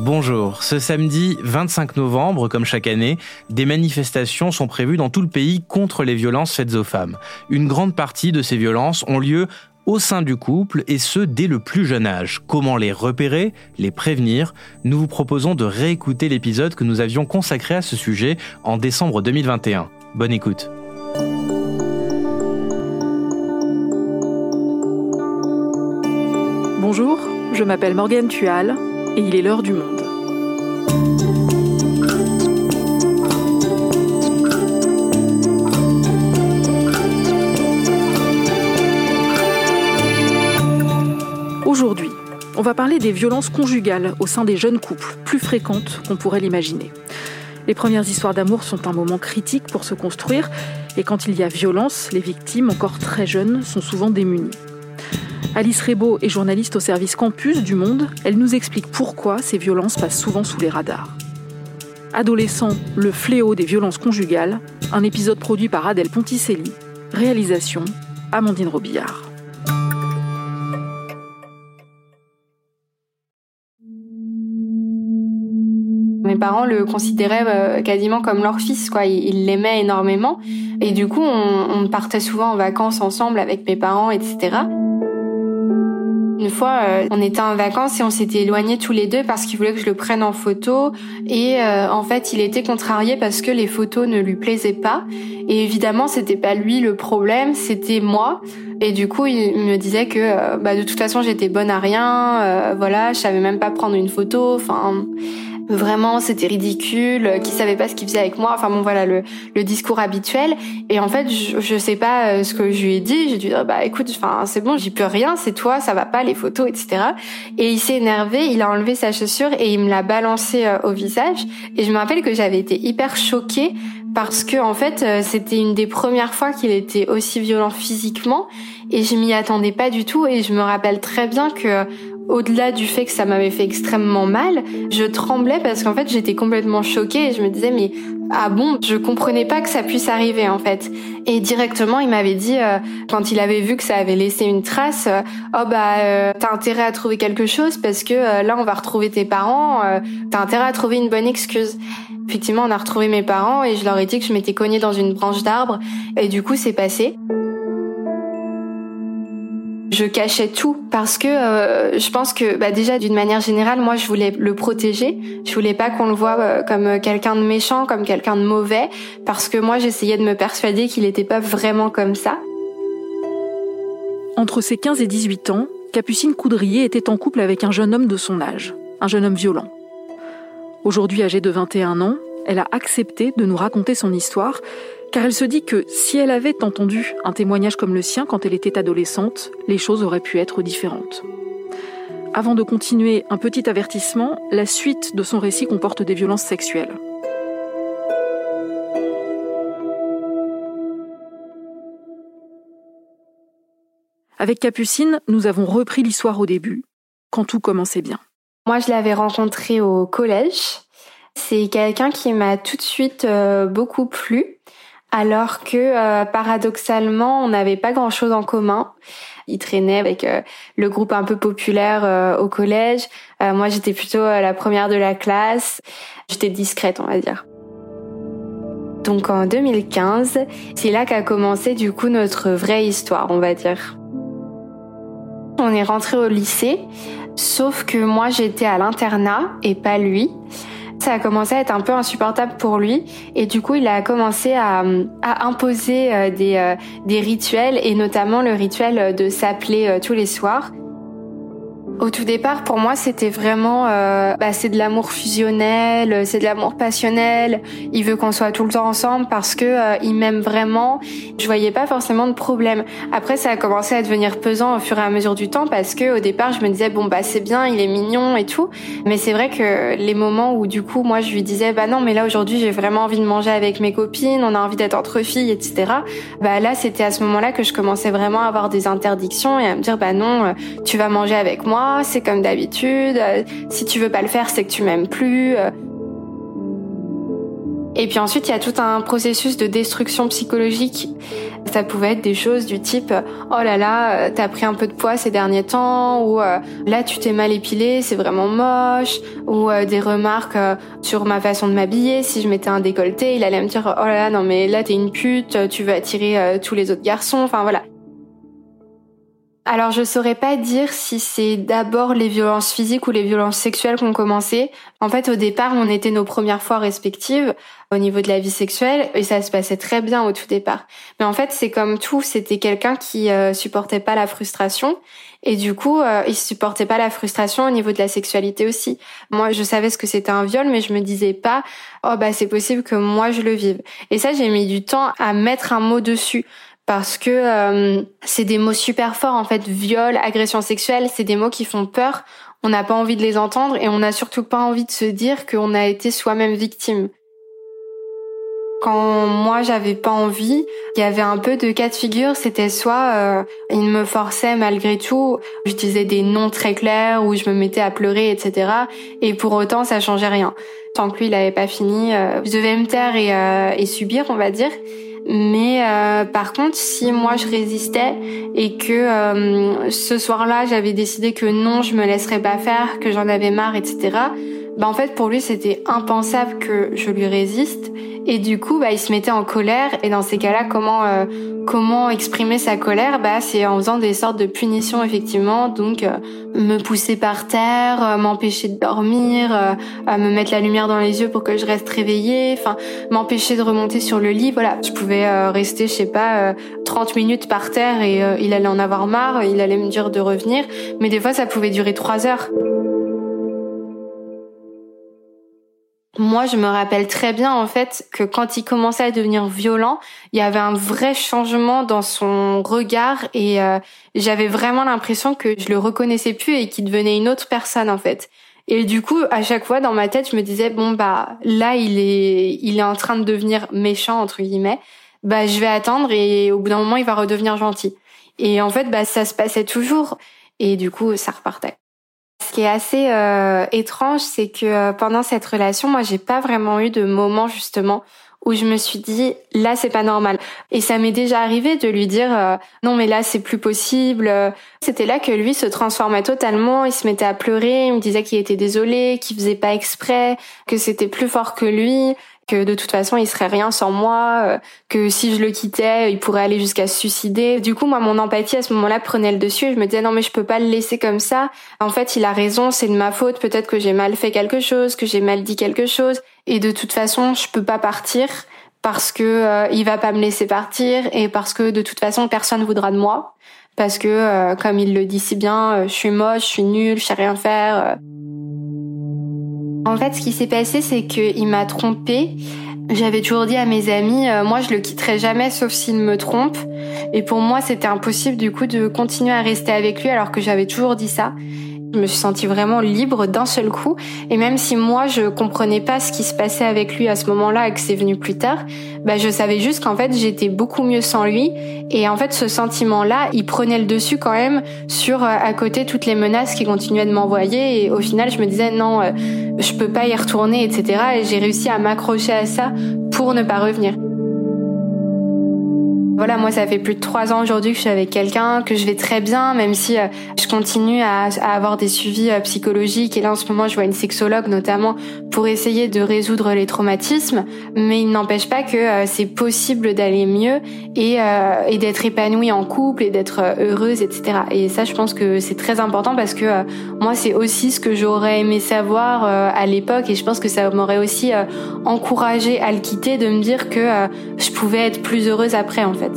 Bonjour, ce samedi 25 novembre, comme chaque année, des manifestations sont prévues dans tout le pays contre les violences faites aux femmes. Une grande partie de ces violences ont lieu au sein du couple et ce dès le plus jeune âge. Comment les repérer, les prévenir? Nous vous proposons de réécouter l'épisode que nous avions consacré à ce sujet en décembre 2021. Bonne écoute. Bonjour, je m'appelle Morgane Tual et il est l'heure du monde. Aujourd'hui, on va parler des violences conjugales au sein des jeunes couples, plus fréquentes qu'on pourrait l'imaginer. Les premières histoires d'amour sont un moment critique pour se construire, et quand il y a violence, les victimes, encore très jeunes, sont souvent démunies. Alice Rebaud est journaliste au service Campus du Monde. Elle nous explique pourquoi ces violences passent souvent sous les radars. Adolescent, le fléau des violences conjugales, un épisode produit par Adèle Ponticelli. Réalisation, Amandine Robillard. Mes parents le considéraient euh, quasiment comme leur fils, quoi. Ils l'aimaient énormément. Et du coup, on, on partait souvent en vacances ensemble avec mes parents, etc. Une fois, euh, on était en vacances et on s'était éloignés tous les deux parce qu'il voulait que je le prenne en photo. Et euh, en fait, il était contrarié parce que les photos ne lui plaisaient pas. Et évidemment, c'était pas lui le problème, c'était moi. Et du coup, il me disait que euh, bah, de toute façon, j'étais bonne à rien. voilà, je savais même pas prendre une photo. Enfin vraiment c'était ridicule, euh, qui savait pas ce qu'il faisait avec moi. Enfin bon voilà le, le discours habituel. Et en fait je, je sais pas euh, ce que je lui ai dit. J'ai dû dire bah écoute, enfin c'est bon, j'y peux rien, c'est toi, ça va pas les photos, etc. Et il s'est énervé, il a enlevé sa chaussure et il me l'a balancé euh, au visage. Et je me rappelle que j'avais été hyper choquée parce que en fait c'était une des premières fois qu'il était aussi violent physiquement et je m'y attendais pas du tout et je me rappelle très bien que au-delà du fait que ça m'avait fait extrêmement mal, je tremblais parce qu'en fait j'étais complètement choquée et je me disais mais ah bon, je comprenais pas que ça puisse arriver en fait. Et directement il m'avait dit euh, quand il avait vu que ça avait laissé une trace, euh, oh bah euh, t'as intérêt à trouver quelque chose parce que là on va retrouver tes parents, t'as intérêt à trouver une bonne excuse. Effectivement on a retrouvé mes parents et je leur ai dit que je m'étais cognée dans une branche d'arbre et du coup c'est passé je cachais tout parce que euh, je pense que bah, déjà d'une manière générale moi je voulais le protéger. Je voulais pas qu'on le voit euh, comme quelqu'un de méchant comme quelqu'un de mauvais parce que moi j'essayais de me persuader qu'il n'était pas vraiment comme ça. Entre ses 15 et 18 ans Capucine Coudrier était en couple avec un jeune homme de son âge un jeune homme violent. Aujourd'hui âgée de 21 ans elle a accepté de nous raconter son histoire car elle se dit que si elle avait entendu un témoignage comme le sien quand elle était adolescente, les choses auraient pu être différentes. Avant de continuer, un petit avertissement, la suite de son récit comporte des violences sexuelles. Avec Capucine, nous avons repris l'histoire au début, quand tout commençait bien. Moi, je l'avais rencontré au collège. C'est quelqu'un qui m'a tout de suite euh, beaucoup plu alors que euh, paradoxalement, on n'avait pas grand-chose en commun. Il traînait avec euh, le groupe un peu populaire euh, au collège. moi, j'étais plutôt la première de la classe. J'étais discrète, on va dire. Donc en 2015, c'est là qu'a commencé du coup notre vraie histoire, on va dire. On est rentré au lycée, sauf que moi j'étais à l'internat et pas lui. Ça a commencé à être un peu insupportable pour lui et du coup il a commencé à, à imposer euh, des, euh, des rituels et notamment le rituel de s'appeler euh, tous les soirs. Au tout départ, pour moi, c'était vraiment, euh, bah, c'est de l'amour fusionnel, c'est de l'amour passionnel. Il veut qu'on soit tout le temps ensemble parce que il m'aime vraiment. Je voyais pas forcément de problème. Après, ça a commencé à devenir pesant au fur et à mesure du temps parce que au départ, je me disais bon bah c'est bien, il est mignon et tout. Mais c'est vrai que les moments où du coup, moi, je lui disais bah non, mais là aujourd'hui, j'ai vraiment envie de manger avec mes copines, on a envie d'être entre filles, etc. Bah là, c'était à ce moment-là que je commençais vraiment à avoir des interdictions et à me dire bah non, euh, tu vas manger avec moi c'est comme d'habitude, euh, si tu veux pas le faire, c'est que tu m'aimes plus. Et puis ensuite, il y a tout un processus de destruction psychologique. Ça pouvait être des choses du type oh là là, t'as pris un peu de poids ces derniers temps, ou euh, là tu t'es mal épilé, c'est vraiment moche, ou euh, des remarques euh, sur ma façon de m'habiller. Si je mettais un décolleté, il allait me dire oh là là, non mais là t'es une pute, tu veux attirer tous les autres garçons. Enfin voilà. Alors je saurais pas dire si c'est d'abord les violences physiques ou les violences sexuelles qui ont commencé. En fait, au départ, on était nos premières fois respectives au niveau de la vie sexuelle et ça se passait très bien au tout départ. Mais en fait, c'est comme tout, c'était quelqu'un qui euh, supportait pas la frustration et du coup, euh, il supportait pas la frustration au niveau de la sexualité aussi. Moi, je savais ce que c'était un viol, mais je me disais pas oh bah c'est possible que moi je le vive. Et ça, j'ai mis du temps à mettre un mot dessus parce que euh, c'est des mots super forts en fait viol agression sexuelle c'est des mots qui font peur on n'a pas envie de les entendre et on n'a surtout pas envie de se dire qu'on a été soi-même victime quand moi j'avais pas envie, il y avait un peu de cas de figure, c'était soit euh, il me forçait malgré tout, je disais des noms très clairs ou je me mettais à pleurer, etc. Et pour autant ça changeait rien. Tant que lui il avait pas fini, euh, je devais me taire et, euh, et subir, on va dire. Mais euh, par contre, si moi je résistais et que euh, ce soir-là j'avais décidé que non, je me laisserais pas faire, que j'en avais marre, etc. Bah en fait pour lui c'était impensable que je lui résiste. Et du coup bah il se mettait en colère. Et dans ces cas-là comment euh, comment exprimer sa colère? Bah c'est en faisant des sortes de punitions effectivement. Donc euh, me pousser par terre euh, m'empêcher de dormir me mettre la lumière dans les yeux pour que je reste réveillée. Enfin m'empêcher de remonter sur le lit. Voilà je pouvais rester je sais pas 30 minutes par terre et il allait en avoir marre. Il allait me dire de revenir. Mais des fois ça pouvait durer 3 heures Moi, je me rappelle très bien en fait que quand il commençait à devenir violent, il y avait un vrai changement dans son regard et euh, j'avais vraiment l'impression que je le reconnaissais plus et qu'il devenait une autre personne en fait. Et du coup, à chaque fois dans ma tête, je me disais bon bah là il est il est en train de devenir méchant entre guillemets. Bah je vais attendre et au bout d'un moment il va redevenir gentil. Et en fait bah ça se passait toujours et du coup ça repartait. Ce qui est assez euh, étrange, c'est que euh, pendant cette relation, moi, j'ai pas vraiment eu de moment justement où je me suis dit là c'est pas normal. Et ça m'est déjà arrivé de lui dire euh, non mais là c'est plus possible c'était là que lui se transformait totalement. Il se mettait à pleurer. Il me disait qu'il était désolé qu'il faisait pas exprès que c'était plus fort que lui que de toute façon il serait rien sans moi, euh, que si je le quittais, il pourrait aller jusqu'à se suicider. Du coup, moi mon empathie à ce moment-là prenait le dessus et je me disais non mais je peux pas le laisser comme ça. En fait, il a raison, c'est de ma faute, peut-être que j'ai mal fait quelque chose, que j'ai mal dit quelque chose et de toute façon, je peux pas partir parce que euh, il va pas me laisser partir et parce que de toute façon personne voudra de moi parce que euh, comme il le dit si bien, je suis moche, je suis nulle, je sais rien faire. En fait, ce qui s'est passé, c'est qu'il m'a trompée. J'avais toujours dit à mes amis, euh, moi je le quitterai jamais sauf s'il me trompe. Et pour moi, c'était impossible du coup de continuer à rester avec lui alors que j'avais toujours dit ça. Je me suis sentie vraiment libre d'un seul coup. Et même si moi, je comprenais pas ce qui se passait avec lui à ce moment-là et que c'est venu plus tard, bah, je savais juste qu'en fait, j'étais beaucoup mieux sans lui. Et en fait, ce sentiment-là, il prenait le dessus quand même sur, euh, à côté, toutes les menaces qu'il continuait de m'envoyer. Et au final, je me disais, non, euh, je peux pas y retourner, etc. Et j'ai réussi à m'accrocher à ça pour ne pas revenir. Voilà, moi, ça fait plus de trois ans aujourd'hui que je suis avec quelqu'un, que je vais très bien, même si euh, je continue à, avoir des suivis euh, psychologiques. Et là, en ce moment, je vois une sexologue notamment pour essayer de résoudre les traumatismes. Mais il n'empêche pas que euh, c'est possible d'aller mieux et, d'être épanouie en couple et d'être heureuse, etc. Et ça, je pense que c'est très important parce que moi, c'est aussi ce que j'aurais aimé savoir à l'époque et je pense que ça m'aurait aussi encouragé à le quitter, de me dire que je pouvais être plus heureuse après, en fait.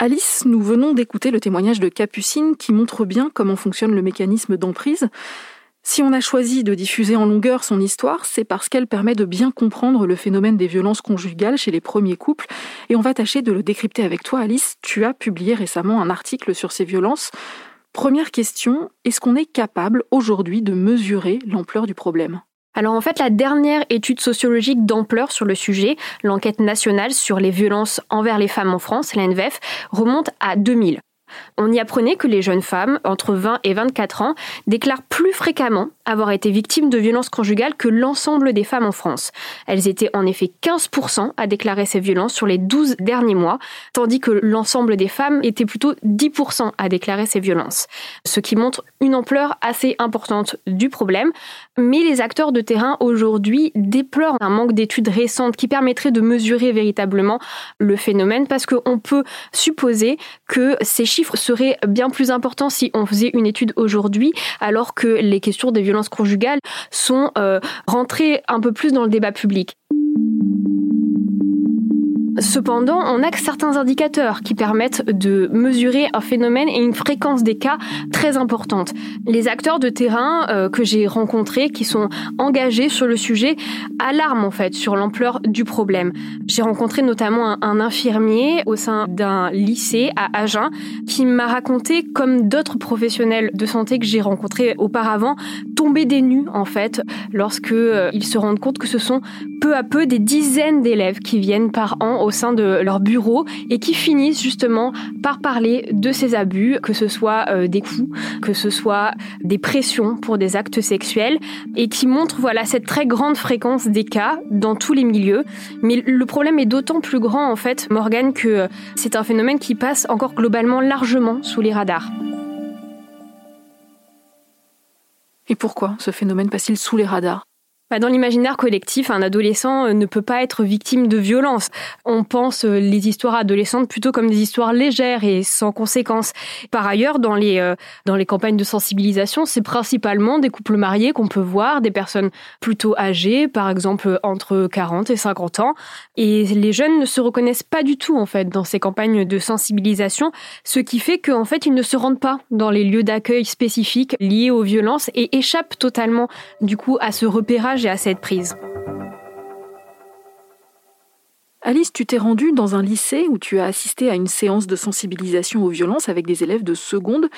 Alice, nous venons d'écouter le témoignage de Capucine qui montre bien comment fonctionne le mécanisme d'emprise. Si on a choisi de diffuser en longueur son histoire, c'est parce qu'elle permet de bien comprendre le phénomène des violences conjugales chez les premiers couples, et on va tâcher de le décrypter avec toi, Alice. Tu as publié récemment un article sur ces violences. Première question, est-ce qu'on est capable aujourd'hui de mesurer l'ampleur du problème? Alors en fait, la dernière étude sociologique d'ampleur sur le sujet, l'enquête nationale sur les violences envers les femmes en France, l'ANVEF, remonte à 2000. On y apprenait que les jeunes femmes, entre 20 et 24 ans, déclarent plus fréquemment avoir été victimes de violences conjugales que l'ensemble des femmes en France. Elles étaient en effet 15% à déclarer ces violences sur les 12 derniers mois, tandis que l'ensemble des femmes étaient plutôt 10% à déclarer ces violences. Ce qui montre une ampleur assez importante du problème. Mais les acteurs de terrain aujourd'hui déplorent un manque d'études récentes qui permettraient de mesurer véritablement le phénomène parce qu'on peut supposer que ces chiffres seraient bien plus importants si on faisait une étude aujourd'hui alors que les questions des violences conjugales sont euh, rentrées un peu plus dans le débat public. Cependant, on a que certains indicateurs qui permettent de mesurer un phénomène et une fréquence des cas très importante. Les acteurs de terrain euh, que j'ai rencontrés, qui sont engagés sur le sujet, alarment en fait sur l'ampleur du problème. J'ai rencontré notamment un, infirmier au sein d'un lycée à Agen qui m'a raconté, comme d'autres professionnels de santé que j'ai rencontrés auparavant, tomber des nues en fait lorsque euh, ils se rendent compte que ce sont peu à peu des dizaines d'élèves qui viennent par an au sein de leur bureau et qui finissent justement par parler de ces abus, que ce soit euh, des coups, que ce soit des pressions pour des actes sexuels et qui montrent voilà cette très grande fréquence des cas dans tous les milieux. Mais le problème est d'autant plus grand en fait, Morgan, que c'est un phénomène qui passe encore globalement largement sous les radars. Et pourquoi ce phénomène passe-t-il sous les radars? Dans l'imaginaire collectif, un adolescent euh, ne peut pas être victime de violence. On pense euh, les histoires adolescentes plutôt comme des histoires légères et sans conséquences. Par ailleurs, dans les, euh, dans les campagnes de sensibilisation, c'est principalement des couples mariés qu'on peut voir, des personnes plutôt âgées, par exemple entre 40 et 50 ans. Et les jeunes ne se reconnaissent pas du tout, en fait, dans ces campagnes de sensibilisation, ce qui fait qu'en fait, ils ne se rendent pas dans les lieux d'accueil spécifiques liés aux violences et échappent totalement, du coup, à ce repérage à cette prise. Alice, tu t'es rendue dans un lycée où tu as assisté à une séance de sensibilisation aux violences avec des élèves de seconde.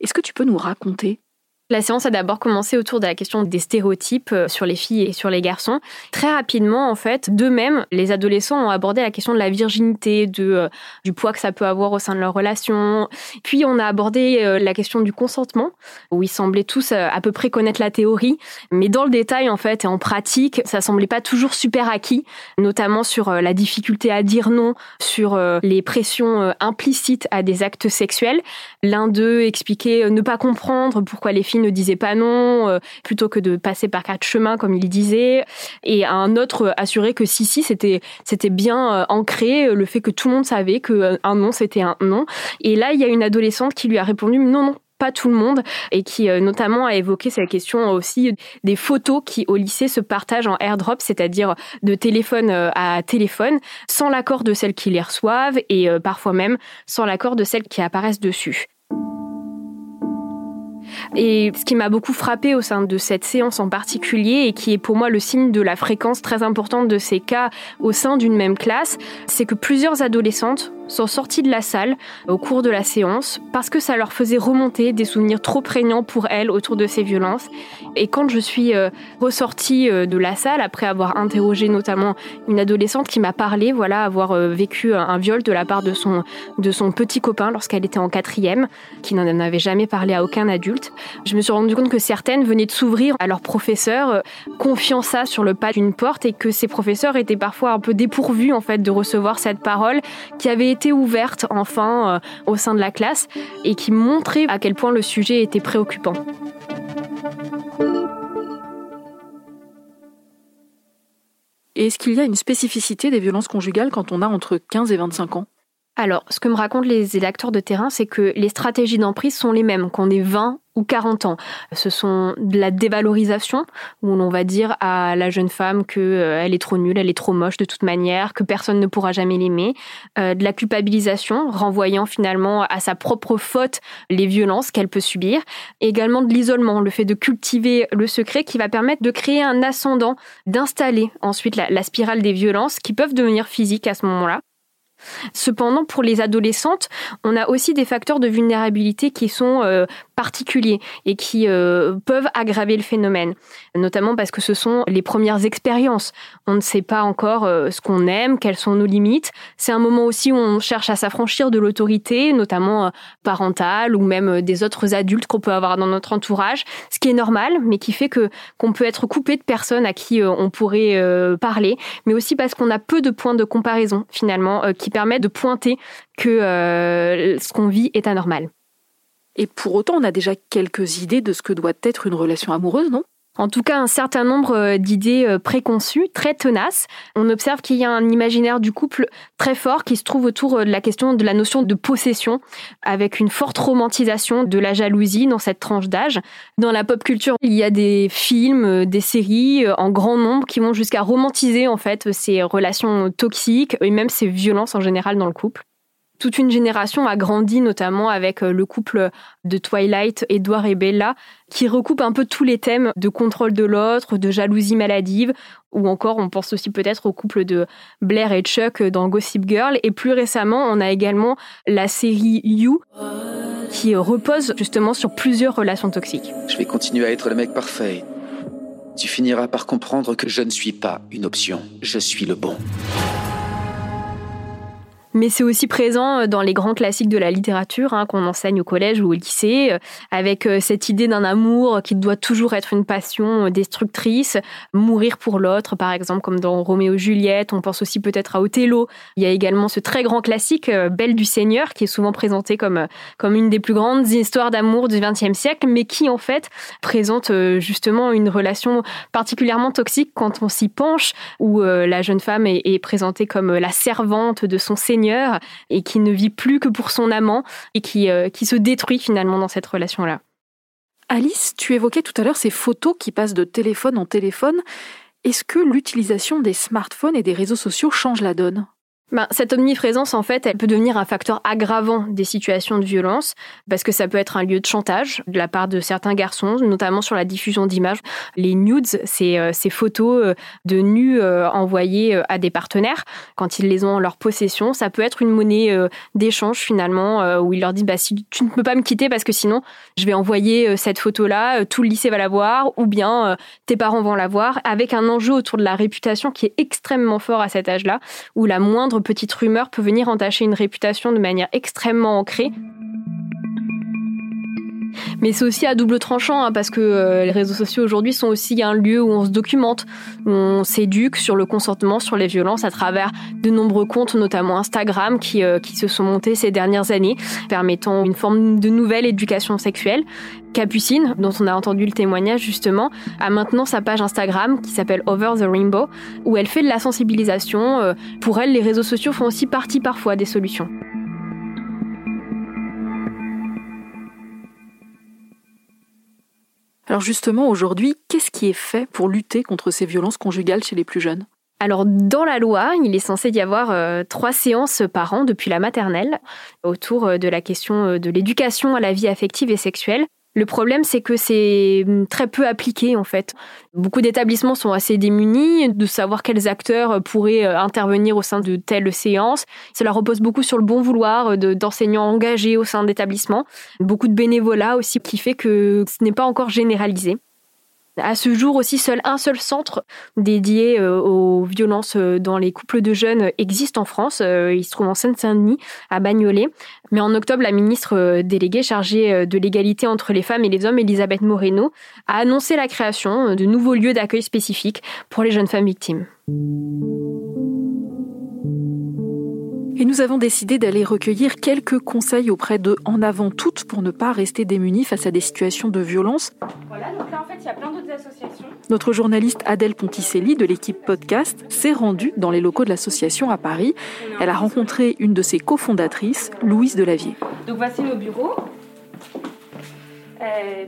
Est-ce que tu peux nous raconter? La séance a d'abord commencé autour de la question des stéréotypes euh, sur les filles et sur les garçons. Très rapidement, en fait, d'eux-mêmes, les adolescents ont abordé la question de la virginité, euh, du poids que ça peut avoir au sein de leur relation. Puis on a abordé euh, la question du consentement, où ils semblaient tous à peu près connaître la théorie, mais dans le détail, en fait, et en pratique, ça semblait pas toujours super acquis, notamment sur la difficulté à dire non, sur les pressions implicites à des actes sexuels. L'un d'eux expliquait ne pas comprendre pourquoi les filles ne disait pas non, euh, plutôt que de passer par quatre chemins, comme il disait. Et un autre assurait que si, si, c'était, c'était bien euh, ancré, le fait que tout le monde savait qu'un euh, non, c'était un non. Et là, il y a une adolescente qui lui a répondu non, non, pas tout le monde et qui notamment a évoqué cette question aussi des photos qui au lycée se partagent en airdrop, c'est-à-dire de téléphone à téléphone, sans l'accord de celles qui les reçoivent et parfois même sans l'accord de celles qui apparaissent dessus. Et ce qui m'a beaucoup frappé au sein de cette séance en particulier, et qui est pour moi le signe de la fréquence très importante de ces cas au sein d'une même classe, c'est que plusieurs adolescentes sont sorties de la salle au cours de la séance parce que ça leur faisait remonter des souvenirs trop prégnants pour elles autour de ces violences. Et quand je suis euh, ressortie euh, de la salle, après avoir interrogé notamment une adolescente qui m'a parlé, voilà, avoir euh, vécu un viol de la part de son, de son petit copain lorsqu'elle était en quatrième, qui n'en avait jamais parlé à aucun adulte, je me suis rendu compte que certaines venaient de s'ouvrir à leurs professeurs, confiant ça sur le pas d'une porte et que ces professeurs étaient parfois un peu dépourvus en fait de recevoir cette parole qui avait été ouverte enfin euh, au sein de la classe et qui montrait à quel point le sujet était préoccupant. Est-ce qu'il y a une spécificité des violences conjugales quand on a entre 15 et 25 ans? Alors, ce que me racontent les acteurs de terrain, c'est que les stratégies d'emprise sont les mêmes, qu'on ait 20 ou 40 ans. Ce sont de la dévalorisation, où l'on va dire à la jeune femme qu'elle euh, est trop nulle, elle est trop moche de toute manière, que personne ne pourra jamais l'aimer. Euh, de la culpabilisation, renvoyant finalement à sa propre faute les violences qu'elle peut subir. également de l'isolement, le fait de cultiver le secret qui va permettre de créer un ascendant, d'installer ensuite la spirale des violences qui peuvent devenir physiques à ce moment-là. Cependant, pour les adolescentes, on a aussi des facteurs de vulnérabilité qui sont euh, particuliers et qui euh, peuvent aggraver le phénomène, notamment parce que ce sont les premières expériences. On ne sait pas encore euh, ce qu'on aime, quelles sont nos limites. C'est un moment aussi où on cherche à s'affranchir de l'autorité, notamment parentale ou même des autres adultes qu'on peut avoir dans notre entourage, ce qui est normal, mais qui fait que qu'on peut être coupé de personnes à qui on pourrait parler, mais aussi parce qu'on a peu de points de comparaison finalement permet de pointer que euh, ce qu'on vit est anormal. Et pour autant, on a déjà quelques idées de ce que doit être une relation amoureuse, non? En tout cas un certain nombre euh, d'idées euh, préconçues, très tenaces. On observe qu'il y a un imaginaire du couple très fort qui se trouve autour de la question de la notion de possession, avec une forte romantisation de la jalousie dans cette tranche d'âge. Dans la pop culture, il y a des films, des séries en grand nombre qui vont jusqu'à romantiser en fait ces relations toxiques et même ces violences en général dans le couple. Toute une génération a grandi notamment avec euh, le couple de Twilight, Edward et Bella, qui recoupe un peu tous les thèmes de contrôle de l'autre, de jalousie maladive, ou encore on pense aussi peut-être au couple de Blair et Chuck dans Gossip Girl. Et plus récemment, on a également la série You, qui repose justement sur plusieurs relations toxiques. Je vais continuer à être le mec parfait. Tu finiras par comprendre que je ne suis pas une option, je suis le bon mais c'est aussi présent euh, dans les grands classiques de la littérature hein, qu'on enseigne au collège ou au lycée, euh, avec euh, cette idée d'un amour qui doit toujours être une passion destructrice, mourir pour l'autre, par exemple, comme dans Roméo et Juliette. On pense aussi peut-être à Othello. Il y a également ce très grand classique, Belle du Seigneur, qui est souvent présenté comme, comme une des plus grandes histoires d'amour du XXe siècle, mais qui en fait présente justement une relation particulièrement toxique quand on s'y penche, où la jeune femme est, est présentée comme la servante de son Seigneur et qui ne vit plus que pour son amant et qui, euh, qui se détruit finalement dans cette relation-là. Alice, tu évoquais tout à l'heure ces photos qui passent de téléphone en téléphone. Est-ce que l'utilisation des smartphones et des réseaux sociaux change la donne? Ben, cette omniprésence, en fait, elle peut devenir un facteur aggravant des situations de violence, parce que ça peut être un lieu de chantage de la part de certains garçons, notamment sur la diffusion d'images. Les nudes, c'est euh, ces photos euh, de nus euh, envoyées à des partenaires quand ils les ont en leur possession. Ça peut être une monnaie d'échange finalement, où ils leur disent bah, si tu ne peux pas me quitter parce que sinon je vais envoyer cette photo-là, tout le lycée va la voir, ou bien tes parents vont la voir, avec un enjeu autour de la réputation qui est extrêmement fort à cet âge-là, où la moindre petite rumeur peut venir entacher une réputation de manière extrêmement ancrée. Mais c'est aussi à double tranchant, hein, parce que euh, les réseaux sociaux aujourd'hui sont aussi un lieu où on se documente, où on s'éduque sur le consentement, sur les violences à travers de nombreux comptes, notamment Instagram, qui, euh, qui se sont montés ces dernières années, permettant une forme de nouvelle éducation sexuelle. Capucine, dont on a entendu le témoignage justement, a maintenant sa page Instagram qui s'appelle Over the Rainbow, où elle fait de la sensibilisation. Euh, pour elle, les réseaux sociaux font aussi partie parfois des solutions. Alors justement, aujourd'hui, qu'est-ce qui est fait pour lutter contre ces violences conjugales chez les plus jeunes? Alors, dans la loi, il est censé y avoir euh, trois séances par an depuis la maternelle autour euh, de la question de l'éducation à la vie affective et sexuelle. Le problème, c'est que c'est hum, très peu appliqué en fait. Beaucoup d'établissements sont assez démunis de savoir quels acteurs pourraient euh, intervenir au sein de telle séance. Cela repose beaucoup sur le bon vouloir euh, d'enseignants engagés au sein d'établissements. Beaucoup de bénévolat aussi qui fait que ce n'est pas encore généralisé. À ce jour aussi, seul un seul centre dédié euh, aux violences euh, dans les couples de jeunes existe en France. Euh, il se trouve en Seine-Saint-Denis, à Bagnolet. Mais en octobre, la ministre déléguée chargée de l'égalité entre les femmes et les hommes, Elisabeth Moreno, a annoncé la création de nouveaux lieux d'accueil spécifiques pour les jeunes femmes victimes. Et nous avons décidé d'aller recueillir quelques conseils auprès de En avant toutes pour ne pas rester démunis face à des situations de violence. Voilà, donc là en fait il y a plein d'autres associations. Notre journaliste Adèle Ponticelli de l'équipe podcast s'est rendue dans les locaux de l'association à Paris. Elle a rencontré une de ses cofondatrices, Louise Delavier. Donc voici nos bureaux. Euh,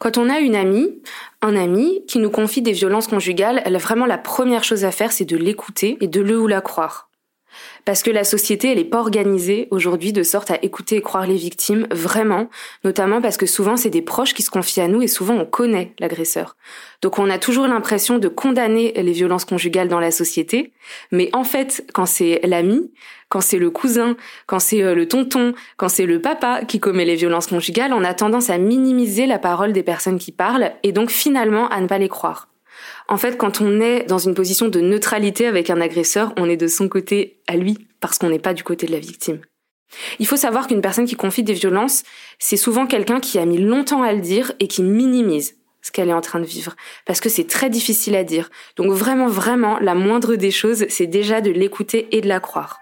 Quand on a une amie, un ami qui nous confie des violences conjugales, elle a vraiment la première chose à faire, c'est de l'écouter et de le ou la croire. Parce que la société, elle n'est pas organisée aujourd'hui de sorte à écouter et croire les victimes, vraiment, notamment parce que souvent c'est des proches qui se confient à nous et souvent on connaît l'agresseur. Donc on a toujours l'impression de condamner les violences conjugales dans la société, mais en fait, quand c'est l'ami, quand c'est le cousin, quand c'est euh, le tonton, quand c'est le papa qui commet les violences conjugales, on a tendance à minimiser la parole des personnes qui parlent et donc finalement à ne pas les croire. En fait, quand on est dans une position de neutralité avec un agresseur, on est de son côté à lui, parce qu'on n'est pas du côté de la victime. Il faut savoir qu'une personne qui confie des violences, c'est souvent quelqu'un qui a mis longtemps à le dire et qui minimise ce qu'elle est en train de vivre, parce que c'est très difficile à dire. Donc vraiment, vraiment, la moindre des choses, c'est déjà de l'écouter et de la croire.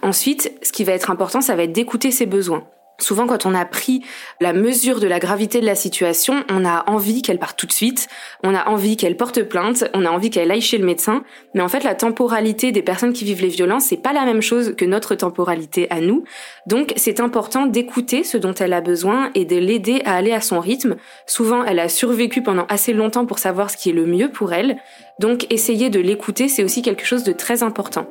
Ensuite, ce qui va être important, ça va être d'écouter ses besoins. Souvent, quand on a pris la mesure de la gravité de la situation, on a envie qu'elle parte tout de suite, on a envie qu'elle porte plainte, on a envie qu'elle aille chez le médecin. Mais en fait, la temporalité des personnes qui vivent les violences, c'est pas la même chose que notre temporalité à nous. Donc, c'est important d'écouter ce dont elle a besoin et de l'aider à aller à son rythme. Souvent, elle a survécu pendant assez longtemps pour savoir ce qui est le mieux pour elle. Donc, essayer de l'écouter, c'est aussi quelque chose de très important.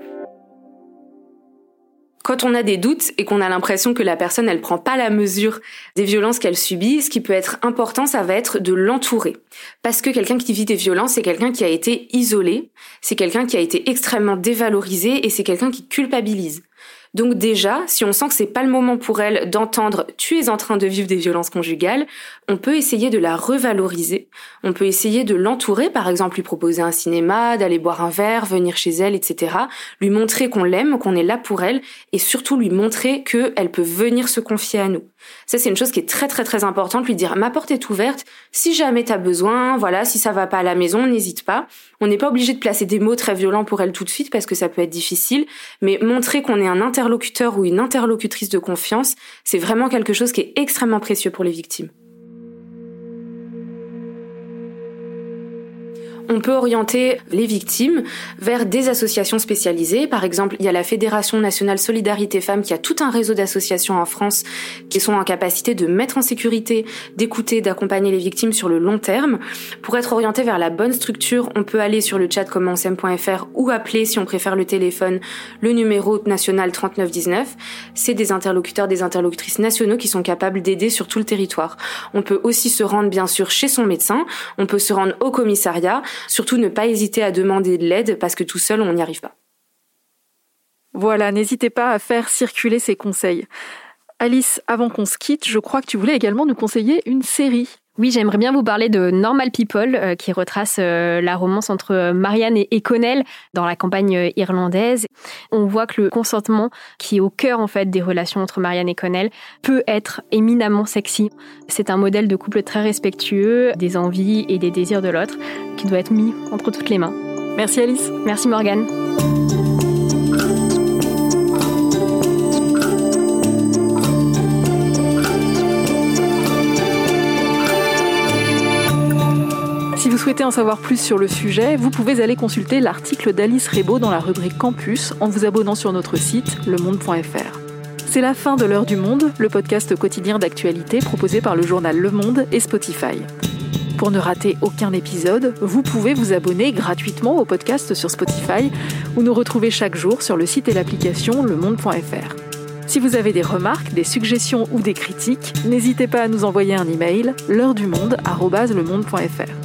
Quand on a des doutes et qu'on a l'impression que la personne elle prend pas la mesure des violences qu'elle subit, ce qui peut être important, ça va être de l'entourer. Parce que quelqu'un qui vit des violences, c'est quelqu'un qui a été isolé, c'est quelqu'un qui a été extrêmement dévalorisé et c'est quelqu'un qui culpabilise. Donc déjà, si on sent que c'est pas le moment pour elle d'entendre tu es en train de vivre des violences conjugales, on peut essayer de la revaloriser. On peut essayer de l'entourer, par exemple lui proposer un cinéma, d'aller boire un verre, venir chez elle, etc. Lui montrer qu'on l'aime, qu'on est là pour elle, et surtout lui montrer qu'elle peut venir se confier à nous. Ça, c'est une chose qui est très très très importante, lui dire ma porte est ouverte, si jamais t'as besoin, voilà, si ça va pas à la maison, n'hésite pas. On n'est pas obligé de placer des mots très violents pour elle tout de suite parce que ça peut être difficile, mais montrer qu'on est un interlocuteur ou une interlocutrice de confiance, c'est vraiment quelque chose qui est extrêmement précieux pour les victimes. On peut orienter les victimes vers des associations spécialisées. Par exemple, il y a la Fédération nationale Solidarité Femmes qui a tout un réseau d'associations en France qui sont en capacité de mettre en sécurité, d'écouter, d'accompagner les victimes sur le long terme. Pour être orienté vers la bonne structure, on peut aller sur le chat commencem.fr ou appeler, si on préfère le téléphone, le numéro national 3919. C'est des interlocuteurs, des interlocutrices nationaux qui sont capables d'aider sur tout le territoire. On peut aussi se rendre, bien sûr, chez son médecin. On peut se rendre au commissariat. Surtout ne pas hésiter à demander de l'aide parce que tout seul, on n'y arrive pas. Voilà, n'hésitez pas à faire circuler ces conseils. Alice, avant qu'on se quitte, je crois que tu voulais également nous conseiller une série. Oui, j'aimerais bien vous parler de Normal People, euh, qui retrace euh, la romance entre Marianne et, Connell dans la campagne irlandaise. On voit que le consentement, qui est au cœur en fait des relations entre Marianne et Connell, peut être éminemment sexy. C'est un modèle de couple très respectueux des envies et des désirs de l'autre, qui doit être mis entre toutes les mains. Merci Alice. Merci Morgane. Souhaitez en savoir plus sur le sujet, vous pouvez aller consulter l'article d'Alice Rebaud dans la rubrique Campus en vous abonnant sur notre site lemonde.fr. C'est la fin de l'heure du monde, le podcast quotidien d'actualité proposé par le journal Le Monde et Spotify. Pour ne rater aucun épisode, vous pouvez vous abonner gratuitement au podcast sur Spotify ou nous retrouver chaque jour sur le site et l'application lemonde.fr. Si vous avez des remarques, des suggestions ou des critiques, n'hésitez pas à nous envoyer un email l'heure du monde@lemonde.fr.